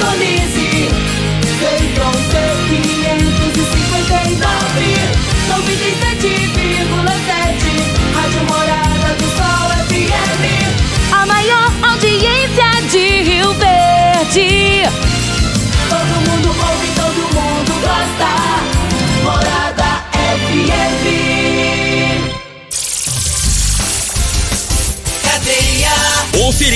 Indonésia.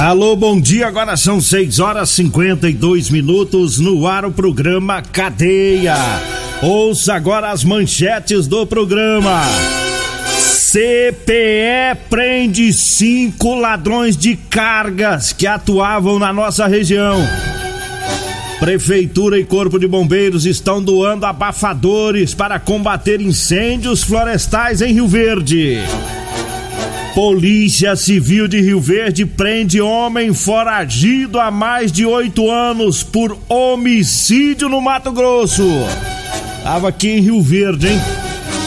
Alô, bom dia. Agora são 6 horas 52 minutos no ar o programa Cadeia. Ouça agora as manchetes do programa. CPE prende cinco ladrões de cargas que atuavam na nossa região. Prefeitura e Corpo de Bombeiros estão doando abafadores para combater incêndios florestais em Rio Verde. Polícia Civil de Rio Verde prende homem foragido há mais de oito anos por homicídio no Mato Grosso. Tava aqui em Rio Verde, hein?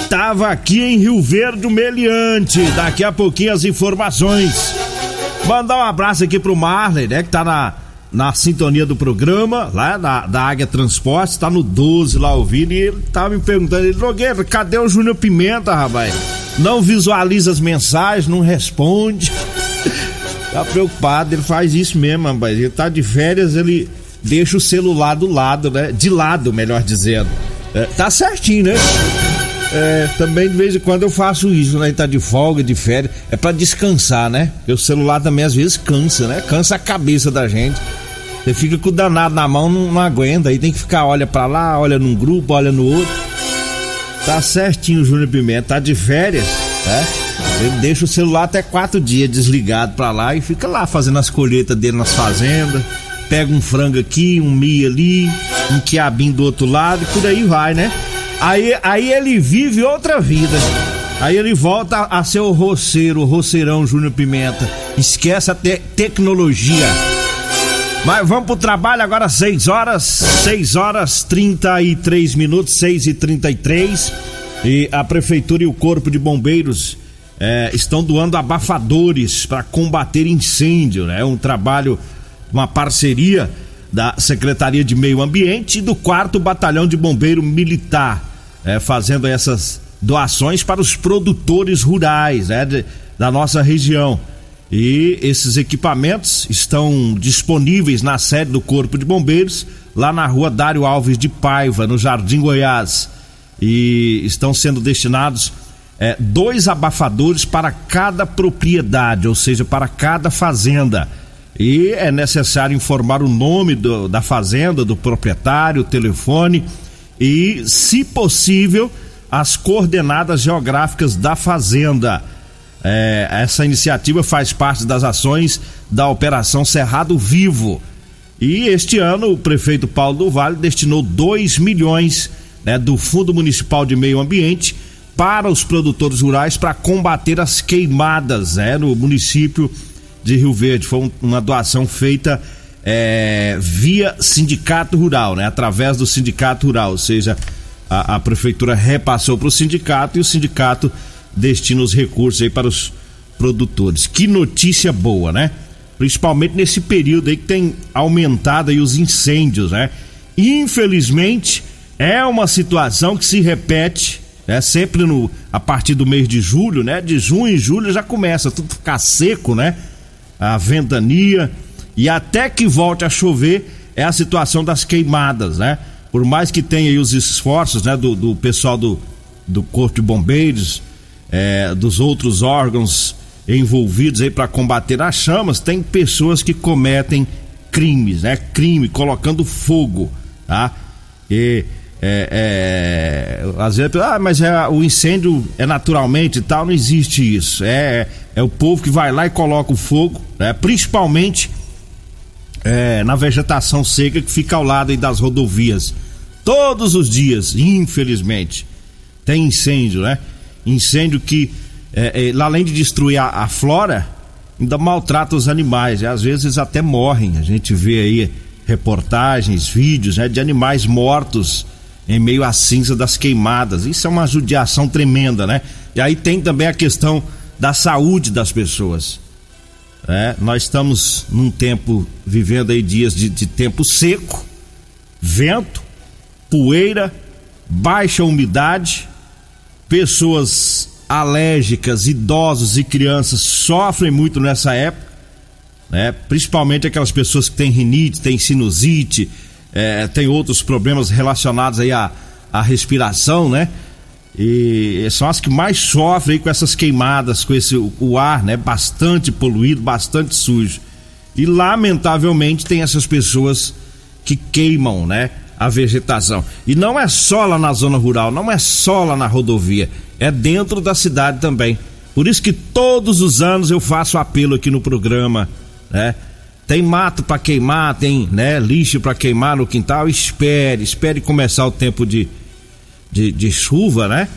Tava aqui em Rio Verde o meliante. Daqui a pouquinho as informações. Mandar um abraço aqui pro Marley, né? Que tá na, na sintonia do programa, lá da, da Águia Transportes, tá no 12 lá ouvindo. E ele tava me perguntando, ele, Nogueira, cadê o Júnior Pimenta, rapaz? Não visualiza as mensagens, não responde. tá preocupado, ele faz isso mesmo, rapaz. Ele tá de férias, ele deixa o celular do lado, né? De lado, melhor dizendo. É, tá certinho, né? É, também de vez em quando eu faço isso, né? Tá de folga, de férias. É para descansar, né? Porque o celular também às vezes cansa, né? Cansa a cabeça da gente. Você fica com o danado na mão, não, não aguenta. Aí tem que ficar, olha para lá, olha num grupo, olha no outro. Tá certinho o Júnior Pimenta, tá de férias, né? Ele deixa o celular até quatro dias desligado pra lá e fica lá fazendo as colheitas dele nas fazendas. Pega um frango aqui, um milho ali, um quiabinho do outro lado e por aí vai, né? Aí, aí ele vive outra vida. Aí ele volta a ser o roceiro, o roceirão Júnior Pimenta. Esquece a te tecnologia. Mas vamos pro trabalho agora, 6 horas, 6 horas 33 minutos, 6 e 33 E a Prefeitura e o Corpo de Bombeiros é, estão doando abafadores para combater incêndio, né? É um trabalho, uma parceria da Secretaria de Meio Ambiente e do 4 Batalhão de Bombeiro Militar, é, fazendo essas doações para os produtores rurais né, de, da nossa região. E esses equipamentos estão disponíveis na sede do Corpo de Bombeiros, lá na rua Dário Alves de Paiva, no Jardim Goiás. E estão sendo destinados é, dois abafadores para cada propriedade, ou seja, para cada fazenda. E é necessário informar o nome do, da fazenda, do proprietário, o telefone e, se possível, as coordenadas geográficas da fazenda. É, essa iniciativa faz parte das ações da Operação Cerrado Vivo. E este ano o prefeito Paulo do Vale destinou 2 milhões né, do Fundo Municipal de Meio Ambiente para os produtores rurais para combater as queimadas né, no município de Rio Verde. Foi um, uma doação feita é, via Sindicato Rural, né, através do Sindicato Rural, ou seja, a, a prefeitura repassou para o sindicato e o sindicato destina os recursos aí para os produtores. Que notícia boa, né? Principalmente nesse período aí que tem aumentado aí os incêndios, né? Infelizmente, É uma situação que se repete, é sempre no a partir do mês de julho, né? De junho e julho já começa tudo ficar seco, né? A ventania e até que volte a chover é a situação das queimadas, né? Por mais que tenha aí os esforços, né, do, do pessoal do, do Corpo de Bombeiros, é, dos outros órgãos envolvidos aí para combater as chamas, tem pessoas que cometem crimes, né? Crime, colocando fogo, tá? E é, é, às vezes, ah, mas é, o incêndio é naturalmente e tal, não existe isso. É, é o povo que vai lá e coloca o fogo, né? principalmente é, na vegetação seca que fica ao lado das rodovias. Todos os dias, infelizmente, tem incêndio, né? Incêndio que, é, é, além de destruir a, a, flora, ainda maltrata os animais. E às vezes até morrem. A gente vê aí reportagens, vídeos né, de animais mortos em meio à cinza das queimadas. Isso é uma judiação tremenda, né? E aí tem também a questão da saúde das pessoas. É, nós estamos num tempo, vivendo aí dias de, de tempo seco, vento, poeira, baixa umidade, pessoas alérgicas, idosos e crianças sofrem muito nessa época, né? principalmente aquelas pessoas que têm rinite, têm sinusite, é, tem outros problemas relacionados aí à, à respiração, né? E são as que mais sofrem com essas queimadas, com esse o ar, né, bastante poluído, bastante sujo. E lamentavelmente tem essas pessoas que queimam, né, a vegetação. E não é só lá na zona rural, não é só lá na rodovia, é dentro da cidade também. Por isso que todos os anos eu faço apelo aqui no programa, né? Tem mato para queimar, tem, né, lixo para queimar no quintal, espere, espere começar o tempo de de, de chuva, né?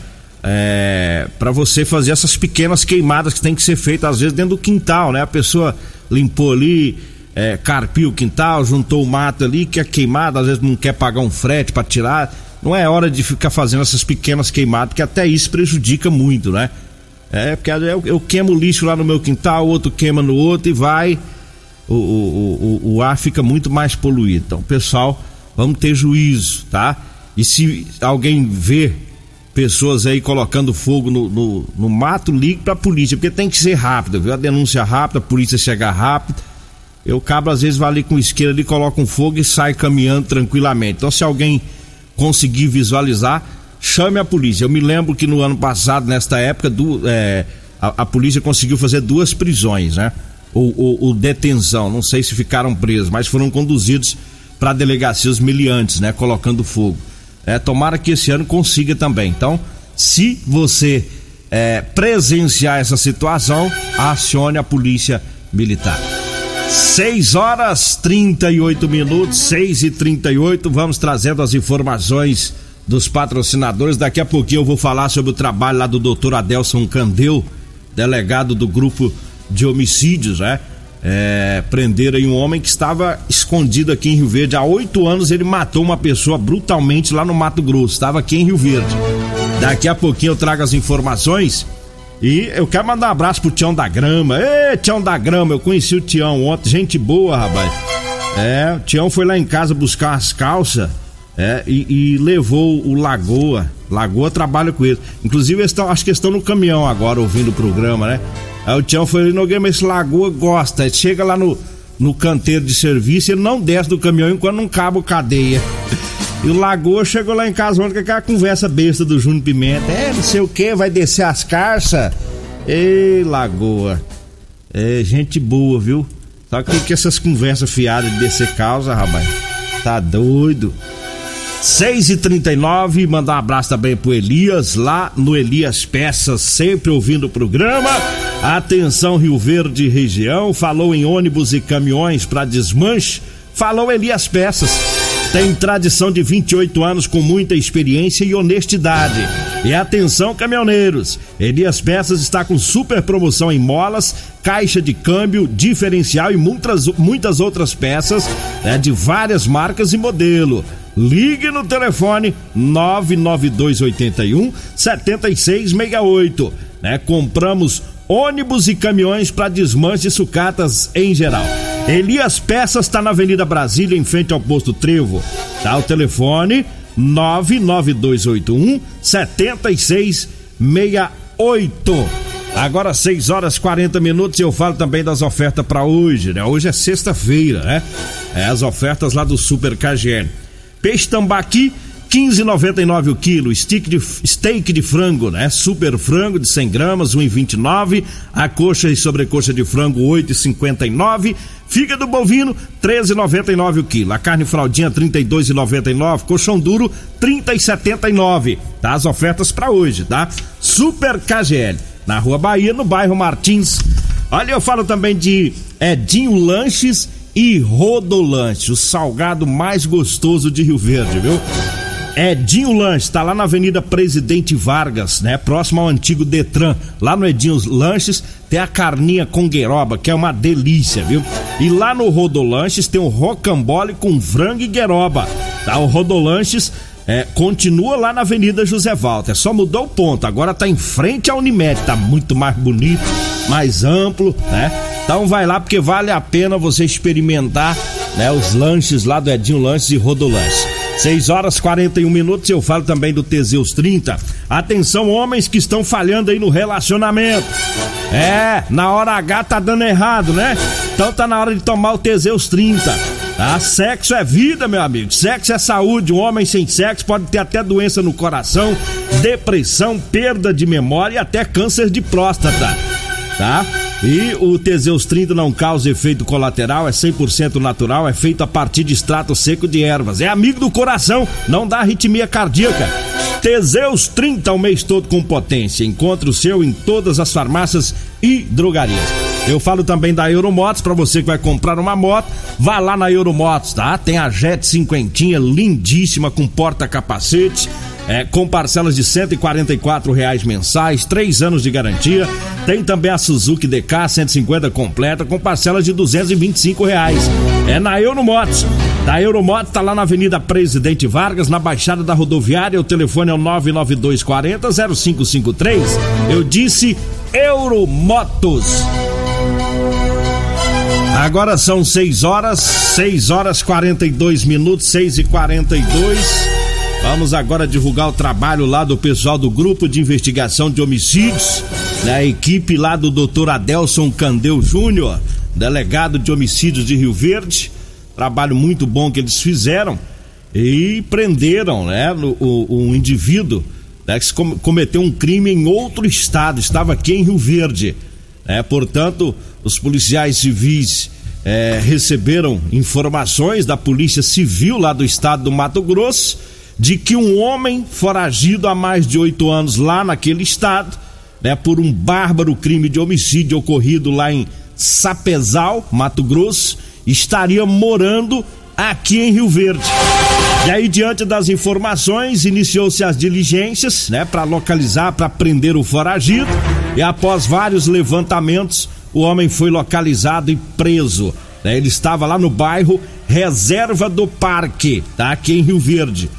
É, para você fazer essas pequenas queimadas que tem que ser feitas às vezes dentro do quintal, né? A pessoa limpou ali, é, o quintal, juntou o mato ali, quer queimada, às vezes não quer pagar um frete para tirar. Não é hora de ficar fazendo essas pequenas queimadas, que até isso prejudica muito, né? É, porque eu, eu queimo lixo lá no meu quintal, o outro queima no outro e vai. O, o, o, o ar fica muito mais poluído. Então, pessoal, vamos ter juízo, tá? E se alguém vê pessoas aí colocando fogo no, no, no mato, ligue pra polícia, porque tem que ser rápido, viu? A denúncia rápida, a polícia chegar rápido. Eu cabo às vezes vai ali com isqueira ali, coloca um fogo e sai caminhando tranquilamente. Então se alguém conseguir visualizar, chame a polícia. Eu me lembro que no ano passado, nesta época, do, é, a, a, polícia conseguiu fazer duas prisões, né? Ou, ou, ou detenção, não sei se ficaram presos, mas foram conduzidos para delegacias miliantes, né? Colocando fogo. É, tomara que esse ano consiga também. Então, se você é, presenciar essa situação, acione a polícia militar. 6 horas 38 minutos, 6 e 38 vamos trazendo as informações dos patrocinadores. Daqui a pouquinho eu vou falar sobre o trabalho lá do doutor Adelson Candeu, delegado do grupo de homicídios, né? é, prenderam um homem que estava escondido aqui em Rio Verde. Há oito anos ele matou uma pessoa brutalmente lá no Mato Grosso. Estava aqui em Rio Verde. Daqui a pouquinho eu trago as informações. E eu quero mandar um abraço pro Tião da Grama. Ê, Tião da Grama, eu conheci o Tião ontem. Gente boa, rapaz. É, o Tião foi lá em casa buscar as calças. É, e, e, levou o Lagoa. Lagoa trabalha com ele. Inclusive, eles estão, acho que estão no caminhão agora ouvindo o programa, né? Aí o Tião falou, Nogueira, mas esse Lagoa gosta. Ele chega lá no, no canteiro de serviço, ele não desce do caminhão enquanto não cabo cadeia. E o Lagoa chegou lá em casa ontem com aquela conversa besta do Júnior Pimenta. É, não sei o que, vai descer as carças. Ei, Lagoa. É gente boa, viu? Só que, que essas conversas fiadas de descer causa, rapaz? Tá doido? 6 e 39 mandar um abraço também pro Elias, lá no Elias Peças, sempre ouvindo o programa. Atenção, Rio Verde região, falou em ônibus e caminhões para desmanche, falou Elias Peças. Tem tradição de 28 anos com muita experiência e honestidade. E atenção, caminhoneiros! Elias Peças está com super promoção em molas, caixa de câmbio, diferencial e muitas, muitas outras peças né, de várias marcas e modelo. Ligue no telefone 99281 7668. Né? Compramos ônibus e caminhões para desmanche e sucatas em geral. Elias Peças está na Avenida Brasília, em frente ao posto Trevo. Tá o telefone 99281 7668. Agora 6 horas 40 minutos e eu falo também das ofertas para hoje, né? Hoje é sexta-feira, né? É as ofertas lá do Super KGN. Peixe tambaqui 15,99 o quilo, steak de, steak de frango, né? Super frango de 100 gramas, 1,29. A coxa e sobrecoxa de frango, 8,59. Fígado bovino, 13,99 o quilo. A carne fraldinha, 32,99. Colchão duro, 30,79. Tá? As ofertas para hoje, tá? Super KGL, na Rua Bahia, no bairro Martins. Olha, eu falo também de Edinho Lanches e Rodolanche, o salgado mais gostoso de Rio Verde, viu? Edinho Lanches, tá lá na Avenida Presidente Vargas, né? Próximo ao antigo Detran. Lá no Edinho Lanches tem a carninha com gueroba, que é uma delícia, viu? E lá no Rodolanches tem o rocambole com frango e gueroba. Tá? O Rodolanches é, continua lá na Avenida José Walter, só mudou o ponto, agora tá em frente à Unimed, tá muito mais bonito, mais amplo, né? Então vai lá porque vale a pena você experimentar, né, os lanches lá do Edinho Lanches e Rodolanches. 6 horas 41 minutos, eu falo também do Teseus 30. Atenção, homens que estão falhando aí no relacionamento. É, na hora H tá dando errado, né? Então tá na hora de tomar o Teseus 30. Tá? Sexo é vida, meu amigo. Sexo é saúde. Um homem sem sexo pode ter até doença no coração, depressão, perda de memória e até câncer de próstata. Tá? E o Teseus 30 não causa efeito colateral, é 100% natural, é feito a partir de extrato seco de ervas. É amigo do coração, não dá arritmia cardíaca. Teseus 30 o mês todo com potência. Encontre o seu em todas as farmácias e drogarias. Eu falo também da Euromotos, para você que vai comprar uma moto, vá lá na Euromotos, tá? Tem a Jet cinquentinha lindíssima com porta-capacete é, com parcelas de R$ reais mensais, três anos de garantia. Tem também a Suzuki DK 150 completa com parcelas de R$ reais. É na Euromotos. Da Euromotos tá lá na Avenida Presidente Vargas, na Baixada da Rodoviária. O telefone é o 99240 0553. Eu disse Euromotos. Agora são 6 horas, 6 horas 42 minutos, 6 e 42 Vamos agora divulgar o trabalho lá do pessoal do Grupo de Investigação de Homicídios, da equipe lá do Dr. Adelson Candeu Júnior, delegado de homicídios de Rio Verde. Trabalho muito bom que eles fizeram e prenderam, né, o, o, indivíduo né, que cometeu um crime em outro estado, estava aqui em Rio Verde. É, portanto, os policiais civis é, receberam informações da Polícia Civil lá do estado do Mato Grosso de que um homem foragido há mais de oito anos lá naquele estado, né, por um bárbaro crime de homicídio ocorrido lá em Sapezal, Mato Grosso, estaria morando aqui em Rio Verde. E aí, diante das informações, iniciou-se as diligências, né, para localizar, para prender o foragido. E após vários levantamentos, o homem foi localizado e preso. Né, ele estava lá no bairro Reserva do Parque, tá, aqui em Rio Verde.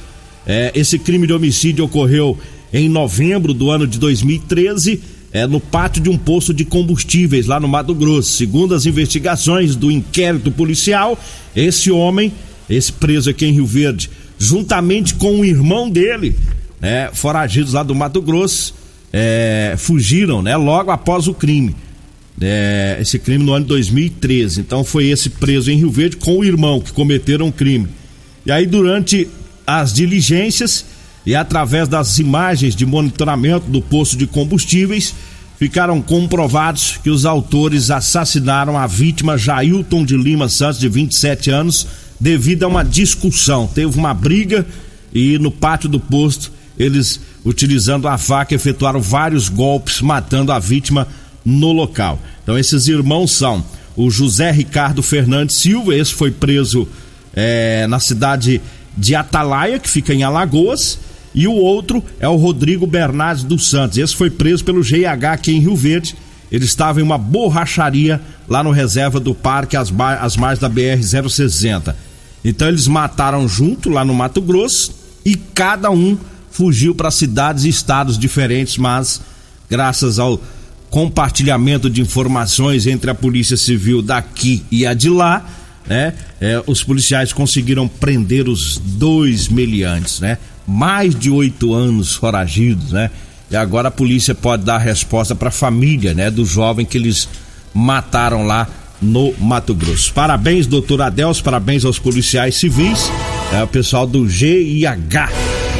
É, esse crime de homicídio ocorreu em novembro do ano de 2013, é, no pátio de um posto de combustíveis lá no Mato Grosso. Segundo as investigações do inquérito policial, esse homem, esse preso aqui em Rio Verde, juntamente com o irmão dele, é, foragidos lá do Mato Grosso, é, fugiram, né, logo após o crime. É, esse crime no ano de 2013. Então foi esse preso em Rio Verde com o irmão que cometeram o crime. E aí durante as diligências e através das imagens de monitoramento do posto de combustíveis ficaram comprovados que os autores assassinaram a vítima Jailton de Lima Santos de 27 anos devido a uma discussão. Teve uma briga e no pátio do posto eles utilizando a faca efetuaram vários golpes matando a vítima no local. Então esses irmãos são o José Ricardo Fernandes Silva, esse foi preso é, na cidade de Atalaia, que fica em Alagoas, e o outro é o Rodrigo Bernardes dos Santos. Esse foi preso pelo GH aqui em Rio Verde. Ele estava em uma borracharia lá no reserva do parque, às, às margens da BR-060. Então eles mataram junto lá no Mato Grosso e cada um fugiu para cidades e estados diferentes, mas graças ao compartilhamento de informações entre a Polícia Civil daqui e a de lá, né? É, os policiais conseguiram prender os dois meliantes, né? Mais de oito anos foragidos, né? E agora a polícia pode dar resposta para a família, né? Do jovem que eles mataram lá no Mato Grosso. Parabéns, doutor Adelso, parabéns aos policiais civis, é o pessoal do GIH.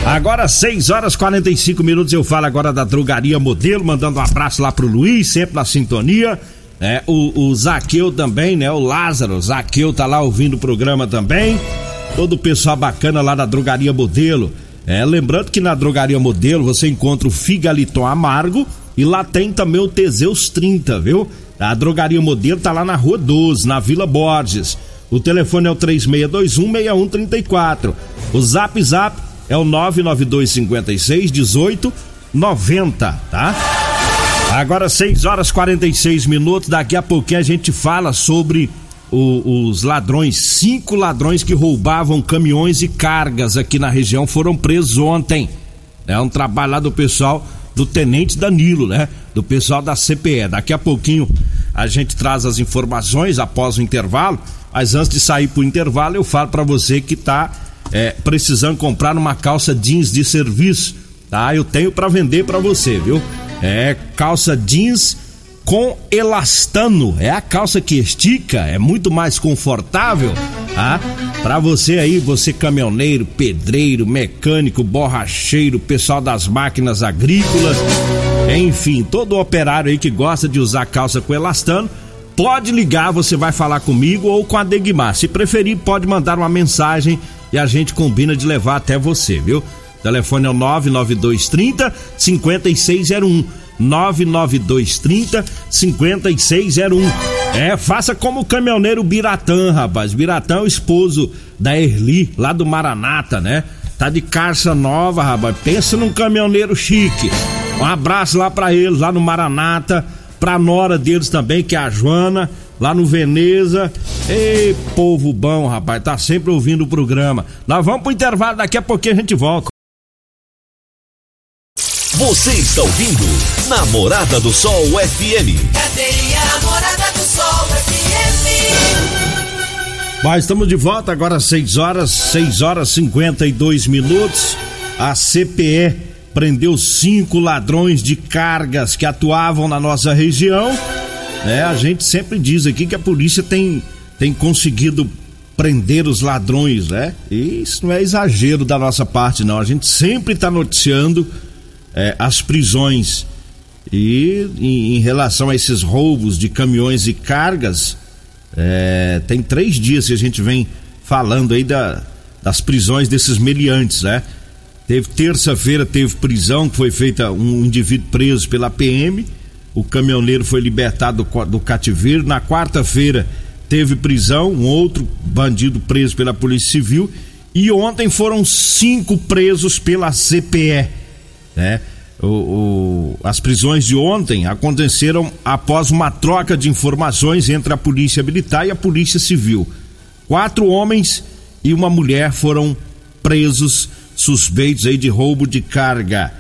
Agora 6 horas 45 minutos eu falo agora da drogaria modelo, mandando um abraço lá pro Luiz, sempre na sintonia. É, o, o Zaqueu também, né? O Lázaro, Zaqueu tá lá ouvindo o programa também. Todo o pessoal bacana lá da drogaria modelo. É, lembrando que na drogaria modelo você encontra o Figaliton Amargo e lá tem também o Teseus 30, viu? A drogaria modelo tá lá na rua 12, na Vila Borges. O telefone é o 36216134. O Zap Zap é o 99256 1890, tá? Agora 6 horas 46 minutos, daqui a pouquinho a gente fala sobre o, os ladrões, cinco ladrões que roubavam caminhões e cargas aqui na região foram presos ontem. É um trabalho lá do pessoal do Tenente Danilo, né? Do pessoal da CPE. Daqui a pouquinho a gente traz as informações após o intervalo, mas antes de sair pro intervalo eu falo para você que tá é, precisando comprar uma calça jeans de serviço, tá? Eu tenho para vender para você, viu? É calça jeans com elastano. É a calça que estica, é muito mais confortável, tá? Para você aí, você caminhoneiro, pedreiro, mecânico, borracheiro, pessoal das máquinas agrícolas, enfim, todo operário aí que gosta de usar calça com elastano, pode ligar, você vai falar comigo ou com a Degmar. Se preferir, pode mandar uma mensagem e a gente combina de levar até você, viu? Telefone é o 99230 5601. 99230 5601. É, faça como o caminhoneiro Biratã, rapaz. Biratã é o esposo da Erli, lá do Maranata, né? Tá de carça nova, rapaz. Pensa num caminhoneiro chique. Um abraço lá pra eles, lá no Maranata. Pra nora deles também, que é a Joana lá no Veneza. Ei, povo bom, rapaz, tá sempre ouvindo o programa. Nós vamos pro intervalo, daqui a pouquinho a gente volta. Você está ouvindo Namorada do Sol FM. Cadeia Namorada do Sol FM. Mas estamos de volta agora 6 horas, 6 horas 52 minutos. A CPE prendeu cinco ladrões de cargas que atuavam na nossa região é, a gente sempre diz aqui que a polícia tem, tem conseguido prender os ladrões, né? E isso não é exagero da nossa parte, não. A gente sempre está noticiando é, as prisões. E em, em, relação a esses roubos de caminhões e cargas, é, tem três dias que a gente vem falando aí da, das prisões desses meliantes, né? Teve terça-feira, teve prisão, que foi feita um indivíduo preso pela PM o caminhoneiro foi libertado do, do cativeiro. Na quarta-feira teve prisão, um outro bandido preso pela Polícia Civil. E ontem foram cinco presos pela CPE. Né? O, o, as prisões de ontem aconteceram após uma troca de informações entre a Polícia Militar e a Polícia Civil. Quatro homens e uma mulher foram presos suspeitos aí de roubo de carga.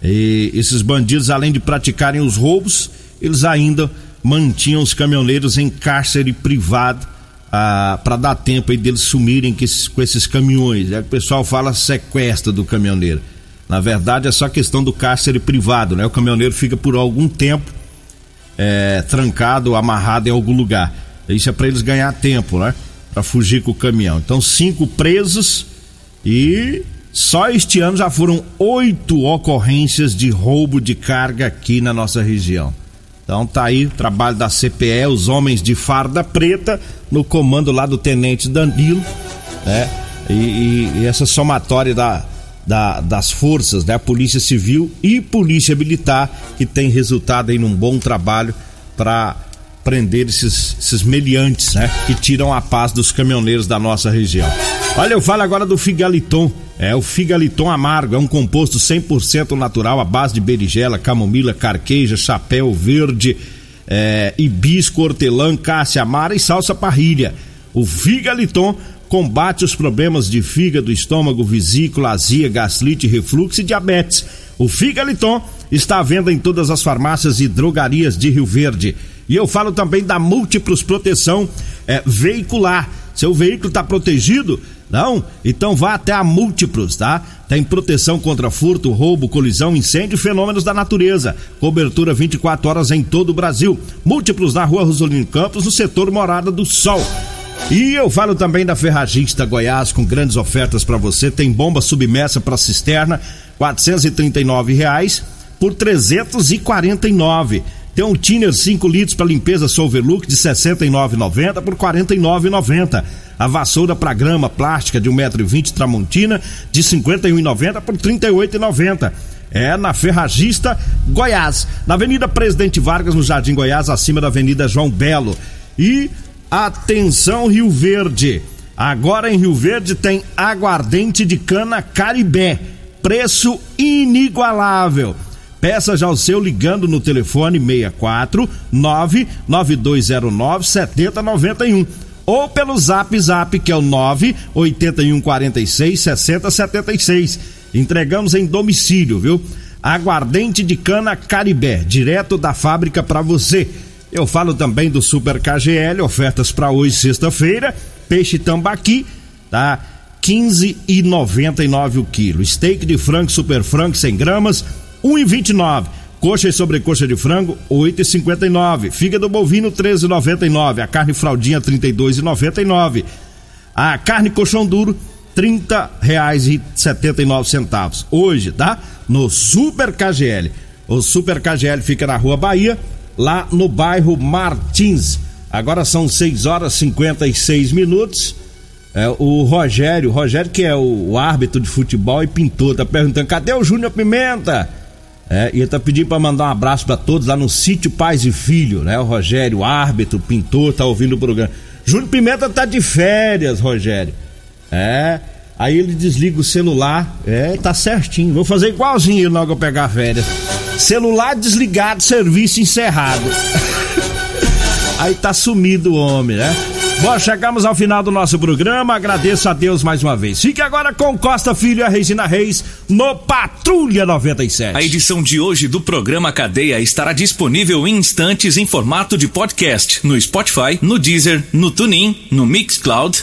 E esses bandidos, além de praticarem os roubos, eles ainda mantinham os caminhoneiros em cárcere privado ah, para dar tempo aí deles sumirem com esses, com esses caminhões. É o pessoal fala sequestro do caminhoneiro. Na verdade, é só questão do cárcere privado, né? O caminhoneiro fica por algum tempo é, trancado, amarrado em algum lugar. Isso é para eles ganhar tempo, né? Para fugir com o caminhão. Então, cinco presos e só este ano já foram oito ocorrências de roubo de carga aqui na nossa região. Então tá aí o trabalho da CPE, os homens de farda preta, no comando lá do Tenente Danilo, né? E, e, e essa somatória da, da, das forças, né? Polícia Civil e Polícia Militar, que tem resultado aí num bom trabalho para prender esses, esses meliantes, né? Que tiram a paz dos caminhoneiros da nossa região. Olha, eu falo agora do Figaliton. É o Figaliton Amargo, é um composto 100% natural à base de berigela, camomila, carqueja, chapéu verde, é, hibisco, hortelã, cássia amara e salsa parrilha. O Figaliton combate os problemas de fígado, estômago, vesícula, azia, gastrite, refluxo e diabetes. O Figaliton está à venda em todas as farmácias e drogarias de Rio Verde. E eu falo também da Múltiplos Proteção é, Veicular Seu veículo está protegido? Não? Então vá até a Múltiplos, tá? Tem proteção contra furto, roubo, colisão, incêndio e fenômenos da natureza. Cobertura 24 horas em todo o Brasil. Múltiplos na rua Rosolino Campos, no setor Morada do Sol. E eu falo também da Ferragista Goiás com grandes ofertas para você. Tem bomba submersa para cisterna, R$ reais por 349. Tem um tiner 5 litros para limpeza Solvelook de 69,90 por 49,90. A vassoura para grama plástica de 1,20m Tramontina de 51,90 por 38,90. É na Ferragista Goiás, na Avenida Presidente Vargas, no Jardim Goiás, acima da Avenida João Belo. E atenção Rio Verde. Agora em Rio Verde tem aguardente de cana Caribé. Preço inigualável. Peça já o seu ligando no telefone 64 99209 7091 ou pelo Zap Zap que é o 98146 6076. Entregamos em domicílio, viu? Aguardente de cana Caribé, direto da fábrica para você. Eu falo também do Super KGL, ofertas para hoje, sexta-feira. Peixe tambaqui, tá? 15,99 o quilo. Steak de frango super frango 100 gramas, 1,29. Coxa e sobrecoxa de frango, 8,59. Fígado bovino, 13,99. A carne fraldinha, 32,99. A carne colchão duro, nove centavos. Hoje, tá? No Super KGL. O Super KGL fica na Rua Bahia, lá no bairro Martins. Agora são 6 horas e 56 minutos. É, o Rogério, Rogério que é o, o árbitro de futebol e pintor, tá perguntando: cadê o Júnior Pimenta? É, e ele tá pedindo para mandar um abraço para todos lá no sítio Pais e Filho, né? O Rogério, árbitro, pintor, tá ouvindo o programa. Júnior Pimenta tá de férias, Rogério. É. Aí ele desliga o celular. É, tá certinho. Vou fazer igualzinho logo eu pegar férias. Celular desligado, serviço encerrado. Aí tá sumido o homem, né? Bom, chegamos ao final do nosso programa. Agradeço a Deus mais uma vez. Fique agora com Costa Filho e a Regina Reis no Patrulha 97. A edição de hoje do programa Cadeia estará disponível em instantes em formato de podcast no Spotify, no Deezer, no TuneIn, no Mixcloud,